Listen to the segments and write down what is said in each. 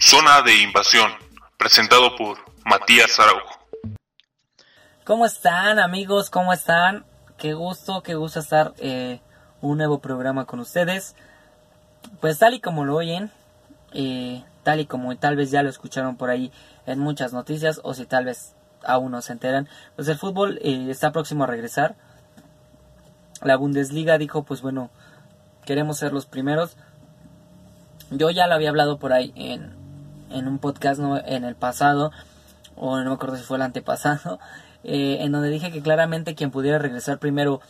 Zona de Invasión, presentado por Matías Araujo. ¿Cómo están amigos? ¿Cómo están? Qué gusto, qué gusto estar eh, un nuevo programa con ustedes. Pues tal y como lo oyen, eh, tal y como tal vez ya lo escucharon por ahí en muchas noticias o si tal vez aún no se enteran, pues el fútbol eh, está próximo a regresar. La Bundesliga dijo, pues bueno, queremos ser los primeros. Yo ya lo había hablado por ahí en, en un podcast ¿no? en el pasado, o no me acuerdo si fue el antepasado, eh, en donde dije que claramente quien pudiera regresar primero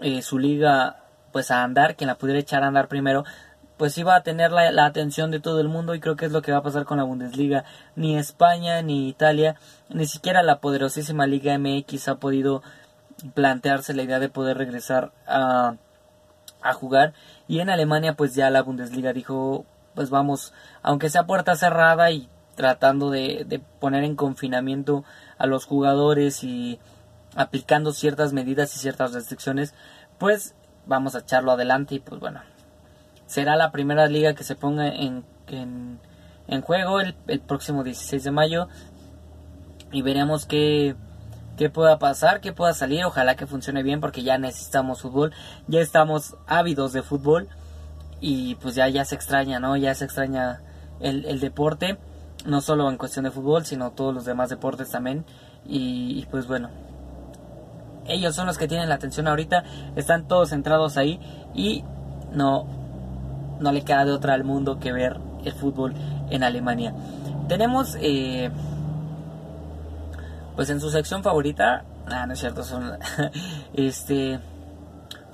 eh, su liga pues a andar, quien la pudiera echar a andar primero, pues iba a tener la, la, atención de todo el mundo y creo que es lo que va a pasar con la Bundesliga. Ni España ni Italia, ni siquiera la poderosísima Liga MX ha podido plantearse la idea de poder regresar a, a jugar. Y en Alemania pues ya la Bundesliga dijo pues vamos, aunque sea puerta cerrada y tratando de, de poner en confinamiento a los jugadores y aplicando ciertas medidas y ciertas restricciones, pues vamos a echarlo adelante y pues bueno, será la primera liga que se ponga en, en, juego el, el, próximo 16 de mayo y veremos qué, qué pueda pasar, qué pueda salir, ojalá que funcione bien porque ya necesitamos fútbol, ya estamos ávidos de fútbol y pues ya, ya se extraña, ¿no? Ya se extraña el, el deporte, no solo en cuestión de fútbol, sino todos los demás deportes también y, pues bueno, ellos son los que tienen la atención ahorita, están todos centrados ahí y no, no le queda de otra al mundo que ver el fútbol en Alemania. Tenemos, eh, pues en su sección favorita, ah, no es cierto, son, este,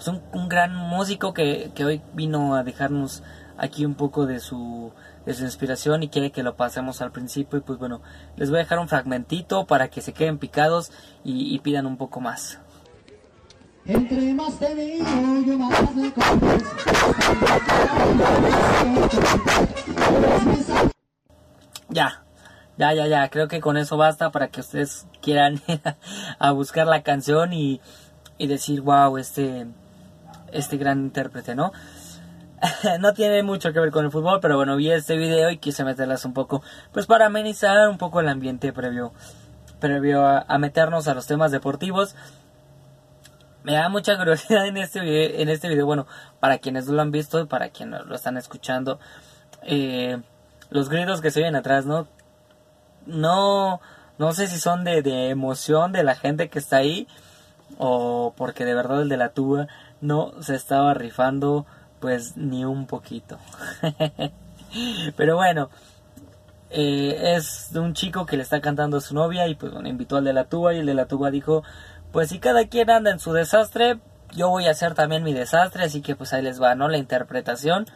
pues un, un, gran músico que, que, hoy vino a dejarnos aquí un poco de su, de su inspiración y quiere que lo pasemos al principio y pues bueno, les voy a dejar un fragmentito para que se queden picados y, y pidan un poco más. Entre más te digo, yo más me Ya, ya, ya, ya, creo que con eso basta para que ustedes quieran ir a buscar la canción y, y decir, wow, este, este gran intérprete, ¿no? no tiene mucho que ver con el fútbol, pero bueno, vi este video y quise meterlas un poco, pues para amenizar un poco el ambiente previo, previo a, meternos a los temas deportivos me da mucha curiosidad en este video, en este video bueno, para quienes no lo han visto para quienes lo están escuchando, eh, los gritos que se oyen atrás, ¿no? No, no sé si son de, de, emoción de la gente que está ahí o porque de verdad el de la tuba no se estaba rifando pues ni un poquito. Pero bueno, eh, es un chico que le está cantando a su novia y pues bueno, invitó al de la tuba y el de la tuba dijo pues si cada quien anda en su desastre, yo voy a hacer también mi desastre, así que pues ahí les va, ¿no? La interpretación.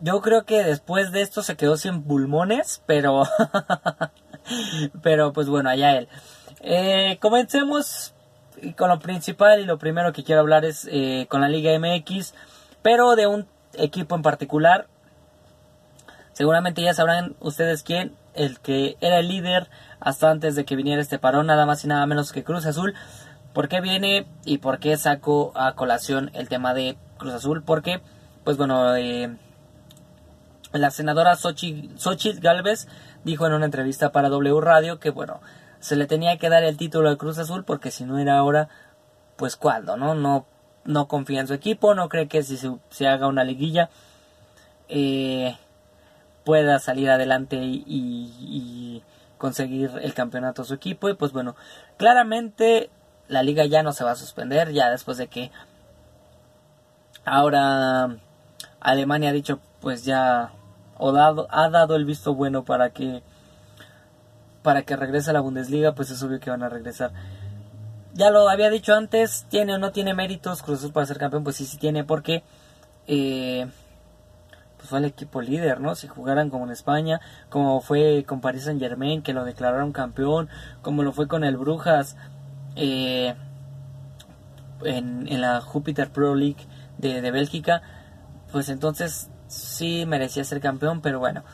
Yo creo que después de esto se quedó sin pulmones, pero... pero pues bueno, allá él. Eh, comencemos con lo principal y lo primero que quiero hablar es eh, con la Liga MX, pero de un equipo en particular. Seguramente ya sabrán ustedes quién, el que era el líder hasta antes de que viniera este parón, nada más y nada menos que Cruz Azul. ¿Por qué viene y por qué saco a colación el tema de Cruz Azul? Porque, pues bueno, eh, la senadora Xochitl Galvez dijo en una entrevista para W Radio que, bueno, se le tenía que dar el título a Cruz Azul porque si no era ahora, pues cuándo, ¿no? No, no confía en su equipo, no cree que si se, haga una liguilla. Eh, pueda salir adelante y, y, conseguir el campeonato a su equipo. Y pues bueno, claramente la liga ya no se va a suspender, ya después de que ahora Alemania ha dicho pues ya o dado, ha dado el visto bueno para que para que regrese a la Bundesliga, pues es obvio que van a regresar. Ya lo había dicho antes, tiene o no tiene méritos Cruz para ser campeón, pues sí, sí tiene, porque eh, pues fue el equipo líder, ¿no? Si jugaran como en España, como fue con Paris Saint Germain, que lo declararon campeón, como lo fue con el Brujas eh, en, la Jupiter Pro League de, de Bélgica, pues entonces sí merecía ser campeón, pero bueno,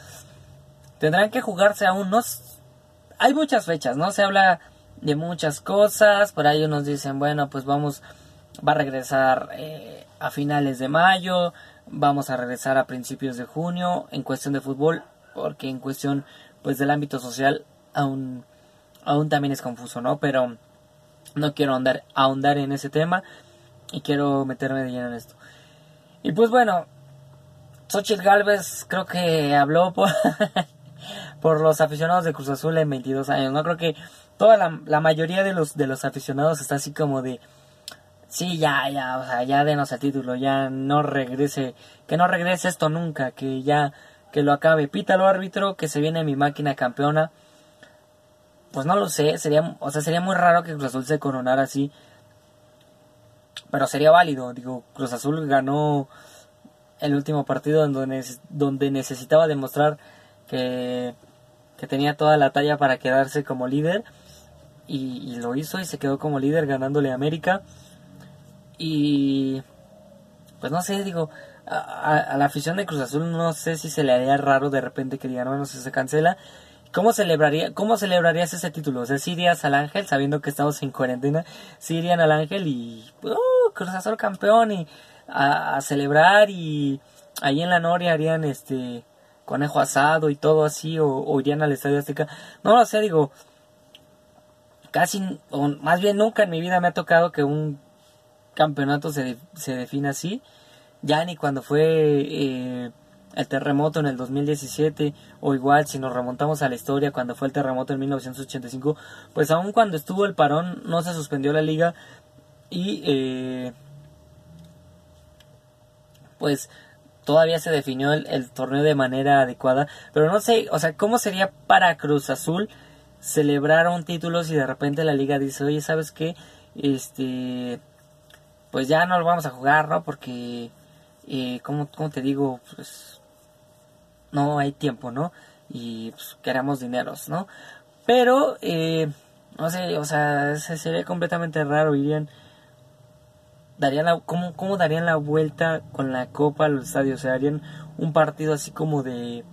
tendrán que jugarse aún, no hay muchas fechas, ¿no? Se habla de muchas cosas, por ahí unos dicen, bueno, pues vamos va a regresar eh, a finales de mayo, vamos a regresar a principios de junio en cuestión de fútbol, porque en cuestión pues del ámbito social aún, aún también es confuso, ¿no? Pero no quiero ahondar, ahondar en ese tema y quiero meterme de lleno en esto. Y pues bueno, Xochitl Galvez creo que habló por, por los aficionados de Cruz Azul en 22 años, ¿no? Creo que toda la, mayoría de los, de los aficionados está así como de sí, ya, ya, o sea, ya denos el título, ya no regrese, que no regrese esto nunca, que ya, que lo acabe. Pítalo árbitro, que se viene mi máquina campeona. Pues no lo sé, sería, o sea, sería muy raro que Cruz Azul se coronara así. Pero sería válido, digo, Cruz Azul ganó el último partido donde, donde necesitaba demostrar que, que tenía toda la talla para quedarse como líder. Y, lo hizo y se quedó como líder ganándole a América. Y pues no sé, digo, a, la afición de Cruz Azul no sé si se le haría raro de repente que digan, bueno, si se cancela. ¿Cómo celebraría, cómo celebrarías ese título? O sea, si al Ángel, sabiendo que estamos en cuarentena, si irían al Ángel y, uh, Cruz Azul campeón y a, celebrar y ahí en la Noria harían este conejo asado y todo así o, o irían al Estadio Azteca. No lo sé, digo, casi, o más bien nunca en mi vida me ha tocado que un campeonato se, se define así. Ya ni cuando fue eh, el terremoto en el 2017 o igual si nos remontamos a la historia cuando fue el terremoto en 1985, pues aun cuando estuvo el parón no se suspendió la liga y eh, pues todavía se definió el, torneo de manera adecuada, pero no sé, o sea, ¿cómo sería para Cruz Azul celebrar un título si de repente la liga dice, oye, ¿sabes qué? Este, pues ya no lo vamos a jugar, ¿no? Porque, eh, como, te digo, pues no hay tiempo, ¿no? Y pues, queremos dineros, ¿no? Pero, eh, no sé, o sea, sería completamente raro, irían... Darían la, ¿cómo, ¿Cómo darían la vuelta con la copa al estadio? O sea, harían un partido así como de,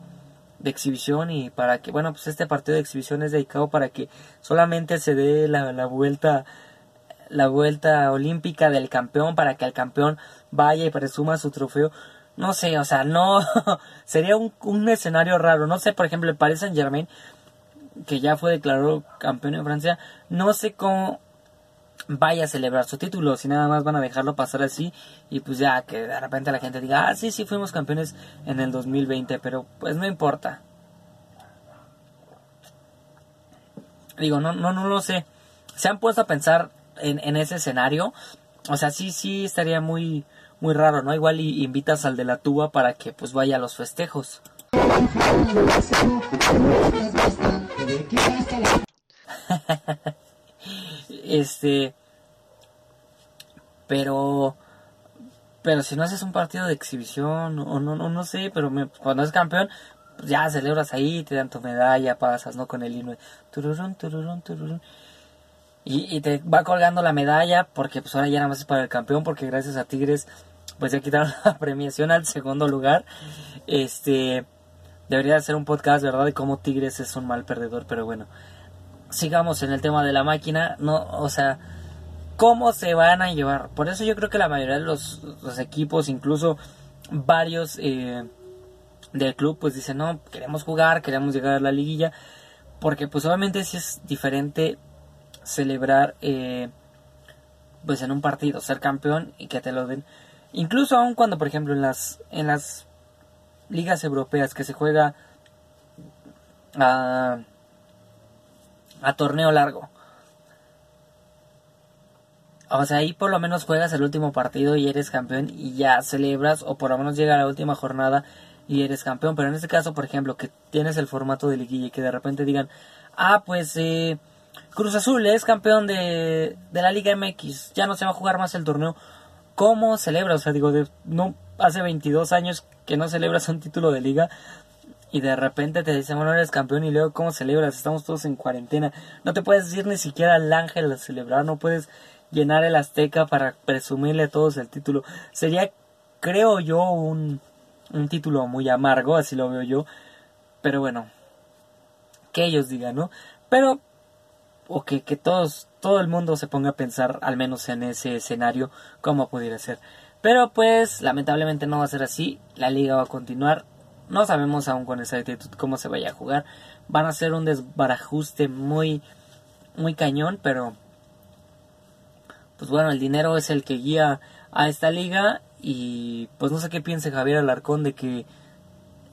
de exhibición y para que, bueno, pues este partido de exhibición es dedicado para que solamente se dé la, la vuelta la vuelta olímpica del campeón para que el campeón vaya y presuma su trofeo. No sé, o sea, no sería un, un escenario raro. No sé, por ejemplo, el Paris Saint Germain, que ya fue declarado campeón en Francia, no sé cómo vaya a celebrar su título, si nada más van a dejarlo pasar así y pues ya que de repente la gente diga, ah, sí, sí, fuimos campeones en el 2020, pero pues no importa. Digo, no, no, no lo sé. Se han puesto a pensar en, ese escenario, o sea, sí, sí estaría muy, muy raro, ¿no? Igual y, invitas al de la tuba para que pues vaya a los festejos. este, pero, pero si no haces un partido de exhibición o no, no, no sé, pero cuando es campeón, pues ya celebras ahí, te dan tu medalla, pasas, ¿no? Con el himno. Tururún, tururún, tururún. Y, te va colgando la medalla porque pues ahora ya nada más es para el campeón porque gracias a Tigres pues ya quitaron la premiación al segundo lugar. Este debería ser un podcast, ¿verdad? De cómo Tigres es un mal perdedor, pero bueno. Sigamos en el tema de la máquina, no, o sea, cómo se van a llevar. Por eso yo creo que la mayoría de los, equipos, incluso varios eh, del club, pues dicen, no, queremos jugar, queremos llegar a la liguilla, porque pues obviamente si es diferente celebrar eh, pues en un partido ser campeón y que te lo den incluso aun cuando por ejemplo en las en las ligas europeas que se juega a, a torneo largo o sea, ahí por lo menos juegas el último partido y eres campeón y ya celebras o por lo menos llega la última jornada y eres campeón. Pero en este caso, por ejemplo, que tienes el formato de liguilla y que de repente digan, ah, pues eh, Cruz Azul es campeón de, la Liga MX, ya no se va a jugar más el torneo. ¿Cómo celebra? O sea, digo, no hace 22 años que no celebras un título de liga y de repente te dicen, bueno, eres campeón y luego, ¿cómo celebras? Estamos todos en cuarentena. No te puedes ir ni siquiera al Ángel a celebrar, no puedes llenar el Azteca para presumirle a todos el título. Sería, creo yo, un, un título muy amargo, así lo veo yo. Pero bueno, que ellos digan, ¿no? Pero o que, todos todo el mundo se ponga a pensar, al menos en ese escenario, cómo pudiera ser. Pero pues lamentablemente no va a ser así, la liga va a continuar, no sabemos aún con exactitud cómo se vaya a jugar, van a ser un desbarajuste muy, muy cañón, pero pues bueno, el dinero es el que guía a esta liga y pues no sé qué piense Javier Alarcón de que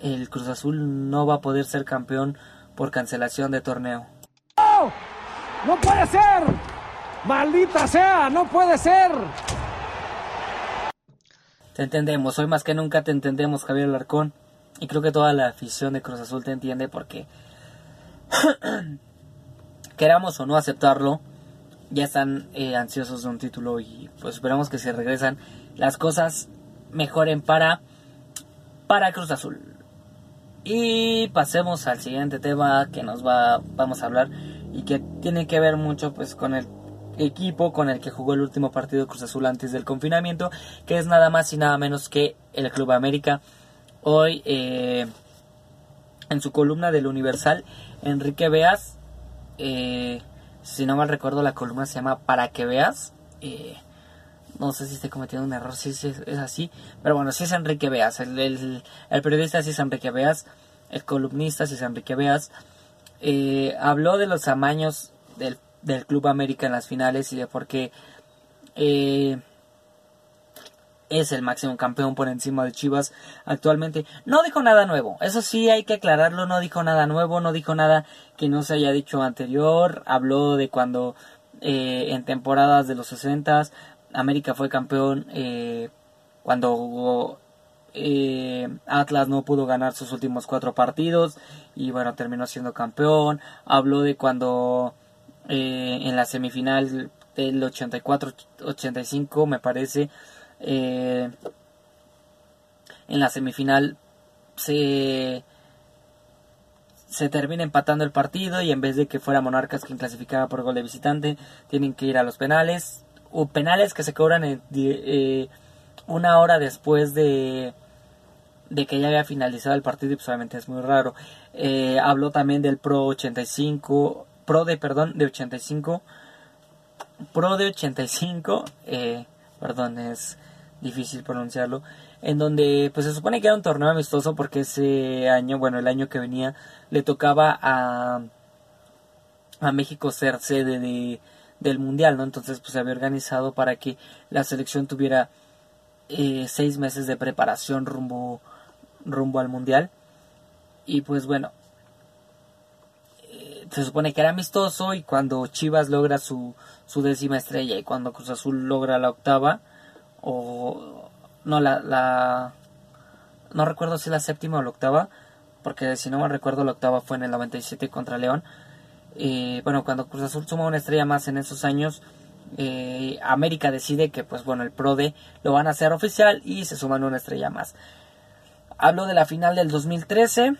el Cruz Azul no va a poder ser campeón por cancelación de torneo. ¡No! ¡No puede ser! ¡Maldita sea! ¡No puede ser! Te entendemos, hoy más que nunca te entendemos Javier Alarcón y creo que toda la afición de Cruz Azul te entiende porque queramos o no aceptarlo, ya están eh, ansiosos de un título y pues esperamos que si regresan las cosas mejoren para para Cruz Azul. Y pasemos al siguiente tema que nos va vamos a hablar y que tiene que ver mucho pues con el equipo con el que jugó el último partido Cruz Azul antes del confinamiento, que es nada más y nada menos que el Club América. Hoy eh, en su columna del Universal, Enrique Beas eh, si no mal recuerdo la columna se llama Para que veas. Eh, no sé si estoy cometiendo un error, si es, así. Pero bueno, si es Enrique Beas. El, periodista si es Enrique Beas. El columnista si es Enrique Beas. Eh, habló de los amaños del, del, Club América en las finales y de por qué eh, es el máximo campeón por encima de Chivas actualmente. No dijo nada nuevo, eso sí hay que aclararlo, no dijo nada nuevo, no dijo nada que no se haya dicho anterior, habló de cuando eh, en temporadas de los 60 América fue campeón eh, cuando eh, Atlas no pudo ganar sus últimos cuatro partidos y bueno terminó siendo campeón, habló de cuando en la semifinal del 84-85 me parece eh, en la semifinal se, se termina empatando el partido y en vez de que fuera Monarcas quien clasificaba por gol de visitante, tienen que ir a los penales. O penales que se cobran eh, una hora después de, de que ya había finalizado el partido y pues obviamente es muy raro. Eh, habló también del Pro 85, Pro de, perdón, de 85, Pro de 85, eh, perdón, es difícil pronunciarlo, en donde pues se supone que era un torneo amistoso porque ese año, bueno, el año que venía, le tocaba a, a México ser sede de, del Mundial, ¿no? Entonces pues se había organizado para que la selección tuviera eh, seis meses de preparación rumbo, rumbo al Mundial. Y pues bueno, eh, se supone que era amistoso y cuando Chivas logra su, su décima estrella y cuando Cruz Azul logra la octava, o no la, la no recuerdo si la séptima o la octava porque si no me recuerdo la octava fue en el 97 contra León. Y bueno cuando Cruz Azul suma una estrella más en esos años eh, América decide que pues bueno el PRODE lo van a hacer oficial y se suman una estrella más. Hablo de la final del 2013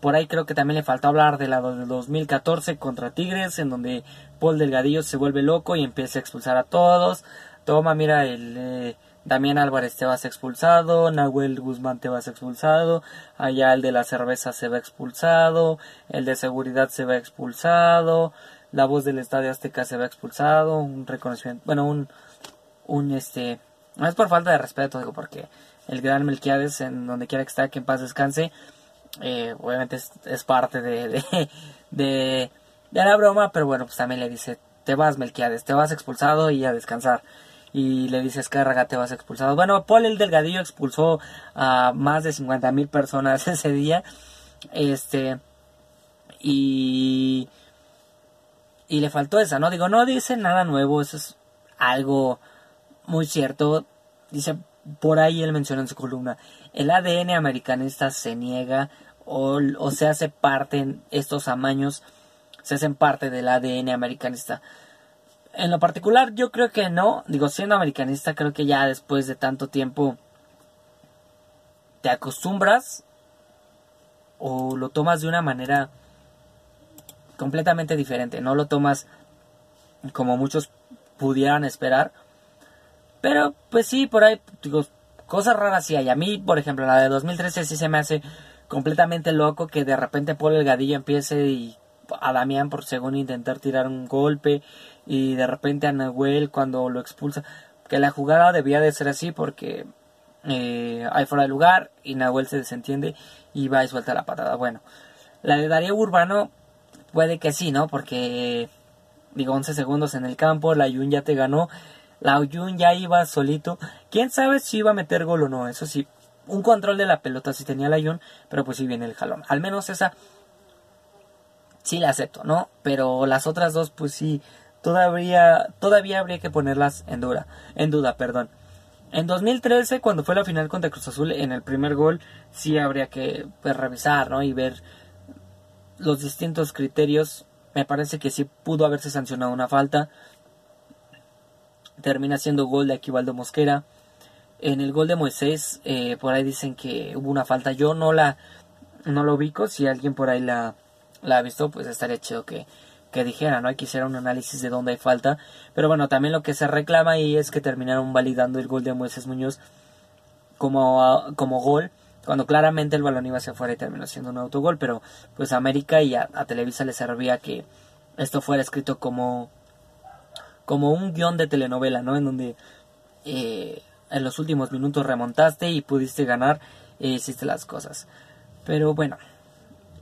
por ahí creo que también le faltó hablar de la del 2014 contra Tigres en donde Paul Delgadillo se vuelve loco y empieza a expulsar a todos toma, mira, el eh, Damián Álvarez te vas expulsado, Nahuel Guzmán te vas expulsado, allá el de la cerveza se va expulsado, el de seguridad se va expulsado, la voz del Estadio Azteca se va expulsado, un reconocimiento, bueno, un, un este, no es por falta de respeto, digo, porque el gran Melquiades, en donde quiera que esté, que en paz descanse, eh, obviamente es, parte de, de, de, de la broma, pero bueno, pues también le dice, te vas Melquiades, te vas expulsado y a descansar y le dices cárraga te vas expulsado. Bueno, Paul el Delgadillo expulsó a más de 50 mil personas ese día. Este y y le faltó esa, ¿no? Digo, no dice nada nuevo, eso es algo muy cierto. Dice por ahí él menciona en su columna, el ADN americanista se niega o, o se hace parte estos amaños se hacen parte del ADN americanista. En lo particular, yo creo que no. Digo, siendo americanista, creo que ya después de tanto tiempo te acostumbras o lo tomas de una manera completamente diferente. No lo tomas como muchos pudieran esperar. Pero, pues sí, por ahí, digo, cosas raras sí hay. A mí, por ejemplo, la de 2013 sí se me hace completamente loco que de repente Paul Elgadillo empiece y a Damián por según intentar tirar un golpe y de repente a Nahuel cuando lo expulsa, que la jugada debía de ser así porque eh, hay fuera de lugar y Nahuel se desentiende y va y suelta la patada. Bueno, la de Darío Urbano puede que sí, ¿no? Porque digo 11 segundos en el campo, la Yun ya te ganó, la Yun ya iba solito, quién sabe si iba a meter gol o no, eso sí, un control de la pelota si tenía la Yun, pero pues sí viene el jalón, al menos esa sí la acepto, ¿no? Pero las otras dos pues sí, todavía, todavía habría que ponerlas en duda, en duda, perdón. En 2013, cuando fue la final contra Cruz Azul, en el primer gol, sí habría que pues, revisar, ¿no? Y ver los distintos criterios. Me parece que sí pudo haberse sancionado una falta. Termina siendo gol de Aquivaldo Mosquera. En el gol de Moisés, eh, por ahí dicen que hubo una falta. Yo no la no lo ubico. Si alguien por ahí la, la ha visto, pues estaría chido que, que dijera, ¿no? Hay que hacer un análisis de dónde hay falta. Pero bueno, también lo que se reclama ahí es que terminaron validando el gol de Moisés Muñoz como, como gol, cuando claramente el balón iba hacia afuera y terminó siendo un autogol. Pero pues a América y a, Televisa le servía que esto fuera escrito como, como un guion de telenovela, ¿no? En donde eh, en los últimos minutos remontaste y pudiste ganar e hiciste las cosas. Pero bueno,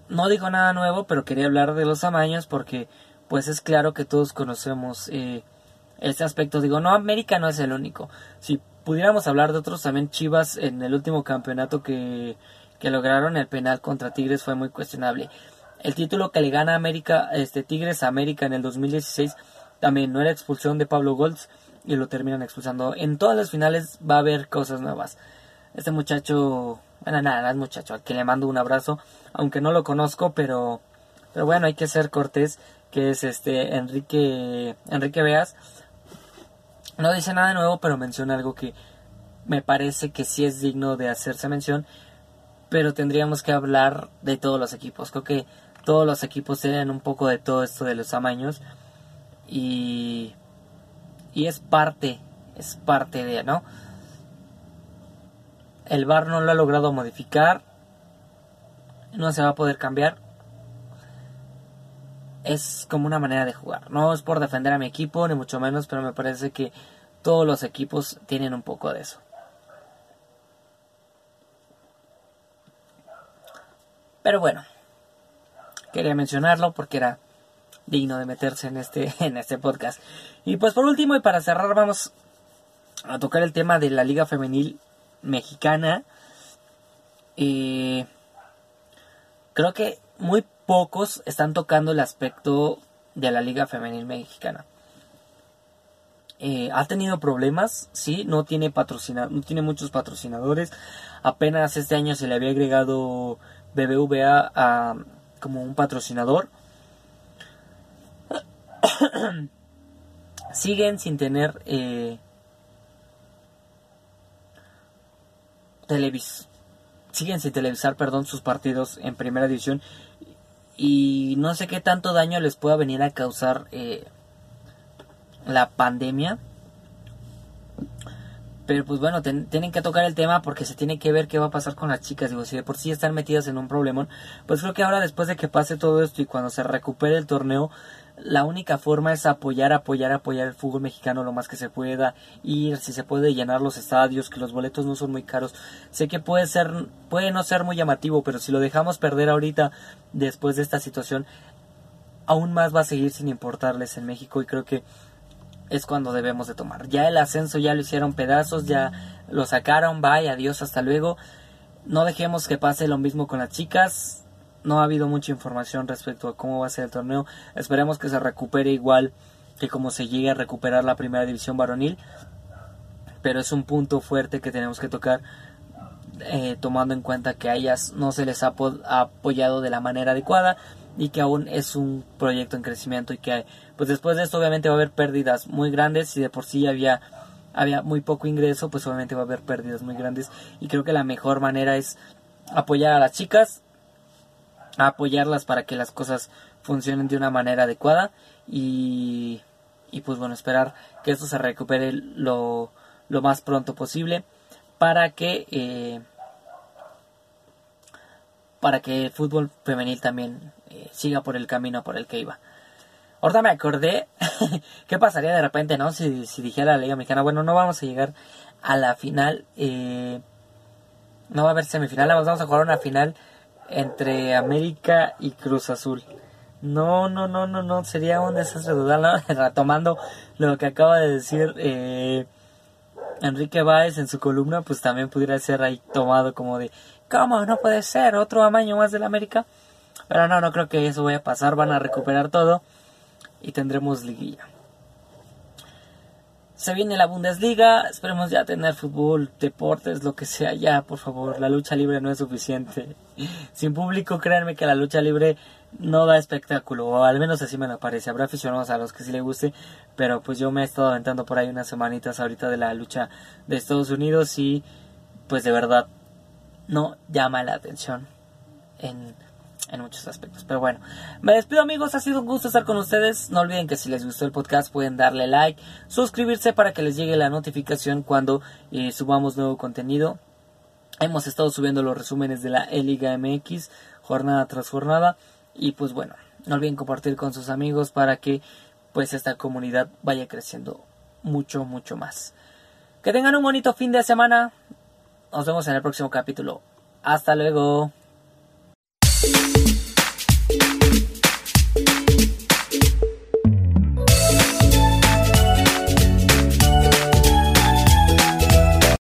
no digo nada nuevo, pero quería hablar de los amaños porque pues es claro que todos conocemos eh, este aspecto. Digo, no, América no es el único. Si pudiéramos hablar de otros, también Chivas en el último campeonato que, que lograron el penal contra Tigres fue muy cuestionable. El título que le gana América, este Tigres a América en el 2016 también no era expulsión de Pablo Golds y lo terminan expulsando. En todas las finales va a haber cosas nuevas. Este muchacho bueno, nada, es muchacho, al que le mando un abrazo, aunque no lo conozco, pero, pero bueno, hay que ser cortés, que es este Enrique, Enrique Veas. No dice nada nuevo, pero menciona algo que me parece que sí es digno de hacerse mención, pero tendríamos que hablar de todos los equipos. Creo que todos los equipos tienen un poco de todo esto de los amaños y, y es parte, es parte de, ¿no? El VAR no lo ha logrado modificar. No se va a poder cambiar. Es como una manera de jugar. No es por defender a mi equipo, ni mucho menos, pero me parece que todos los equipos tienen un poco de eso. Pero bueno, quería mencionarlo porque era digno de meterse en este, en este podcast. Y pues por último y para cerrar vamos a tocar el tema de la Liga Femenil mexicana. y creo que muy pocos están tocando el aspecto de la Liga Femenil Mexicana. Eh, ha tenido problemas, sí, no tiene no tiene muchos patrocinadores. Apenas este año se le había agregado BBVA a, como un patrocinador. Siguen sin tener eh, televis siguen sin televisar, perdón, sus partidos en primera división y no sé qué tanto daño les pueda venir a causar eh, la pandemia. Pero pues bueno, tienen que tocar el tema porque se tiene que ver qué va a pasar con las chicas. Digo, si de por sí están metidas en un problemón, pues creo que ahora después de que pase todo esto y cuando se recupere el torneo, la única forma es apoyar, apoyar, apoyar el fútbol mexicano lo más que se pueda, ir, si se puede llenar los estadios, que los boletos no son muy caros. Sé que puede ser, puede no ser muy llamativo, pero si lo dejamos perder ahorita, después de esta situación, aún más va a seguir sin importarles en México y creo que es cuando debemos de tomar. Ya el ascenso ya lo hicieron pedazos, ya lo sacaron, bye, adiós, hasta luego. No dejemos que pase lo mismo con las chicas no ha habido mucha información respecto a cómo va a ser el torneo. Esperemos que se recupere igual que como se llegue a recuperar la primera división varonil. Pero es un punto fuerte que tenemos que tocar eh, tomando en cuenta que a ellas no se les ha apoyado de la manera adecuada y que aún es un proyecto en crecimiento y que pues después de esto obviamente va a haber pérdidas muy grandes y de por sí había había muy poco ingreso pues obviamente va a haber pérdidas muy grandes y creo que la mejor manera es apoyar a las chicas apoyarlas para que las cosas funcionen de una manera adecuada y, y pues bueno, esperar que esto se recupere lo, lo más pronto posible para que eh, para que el fútbol femenil también eh, siga por el camino por el que iba. Ahorita me acordé qué pasaría de repente, ¿no? Si, si dijera la Liga Mexicana, bueno, no vamos a llegar a la final. Eh, no va a haber semifinal, vamos a jugar una final entre América y Cruz Azul. No, no, no, no, no, sería un desastre total. Retomando lo que acaba de decir eh, Enrique Báez en su columna, pues también pudiera ser ahí tomado como de, ¿cómo? No puede ser, otro amaño más del América. Pero no, no creo que eso vaya a pasar, van a recuperar todo y tendremos liguilla. Se viene la Bundesliga, esperemos ya tener fútbol, deportes, lo que sea ya, por favor. La lucha libre no es suficiente. Sin público, créanme que la lucha libre no da espectáculo, o al menos así me lo parece. Habrá aficionados a los que sí le guste, pero pues yo me he estado aventando por ahí unas semanitas ahorita de la lucha de Estados Unidos y pues de verdad no llama la atención en en muchos aspectos. Pero bueno, me despido amigos, ha sido un gusto estar con ustedes. No olviden que si les gustó el podcast pueden darle like, suscribirse para que les llegue la notificación cuando eh, subamos nuevo contenido. Hemos estado subiendo los resúmenes de la E-Liga MX jornada tras jornada y pues bueno, no olviden compartir con sus amigos para que pues esta comunidad vaya creciendo mucho mucho más. Que tengan un bonito fin de semana. Nos vemos en el próximo capítulo. Hasta luego.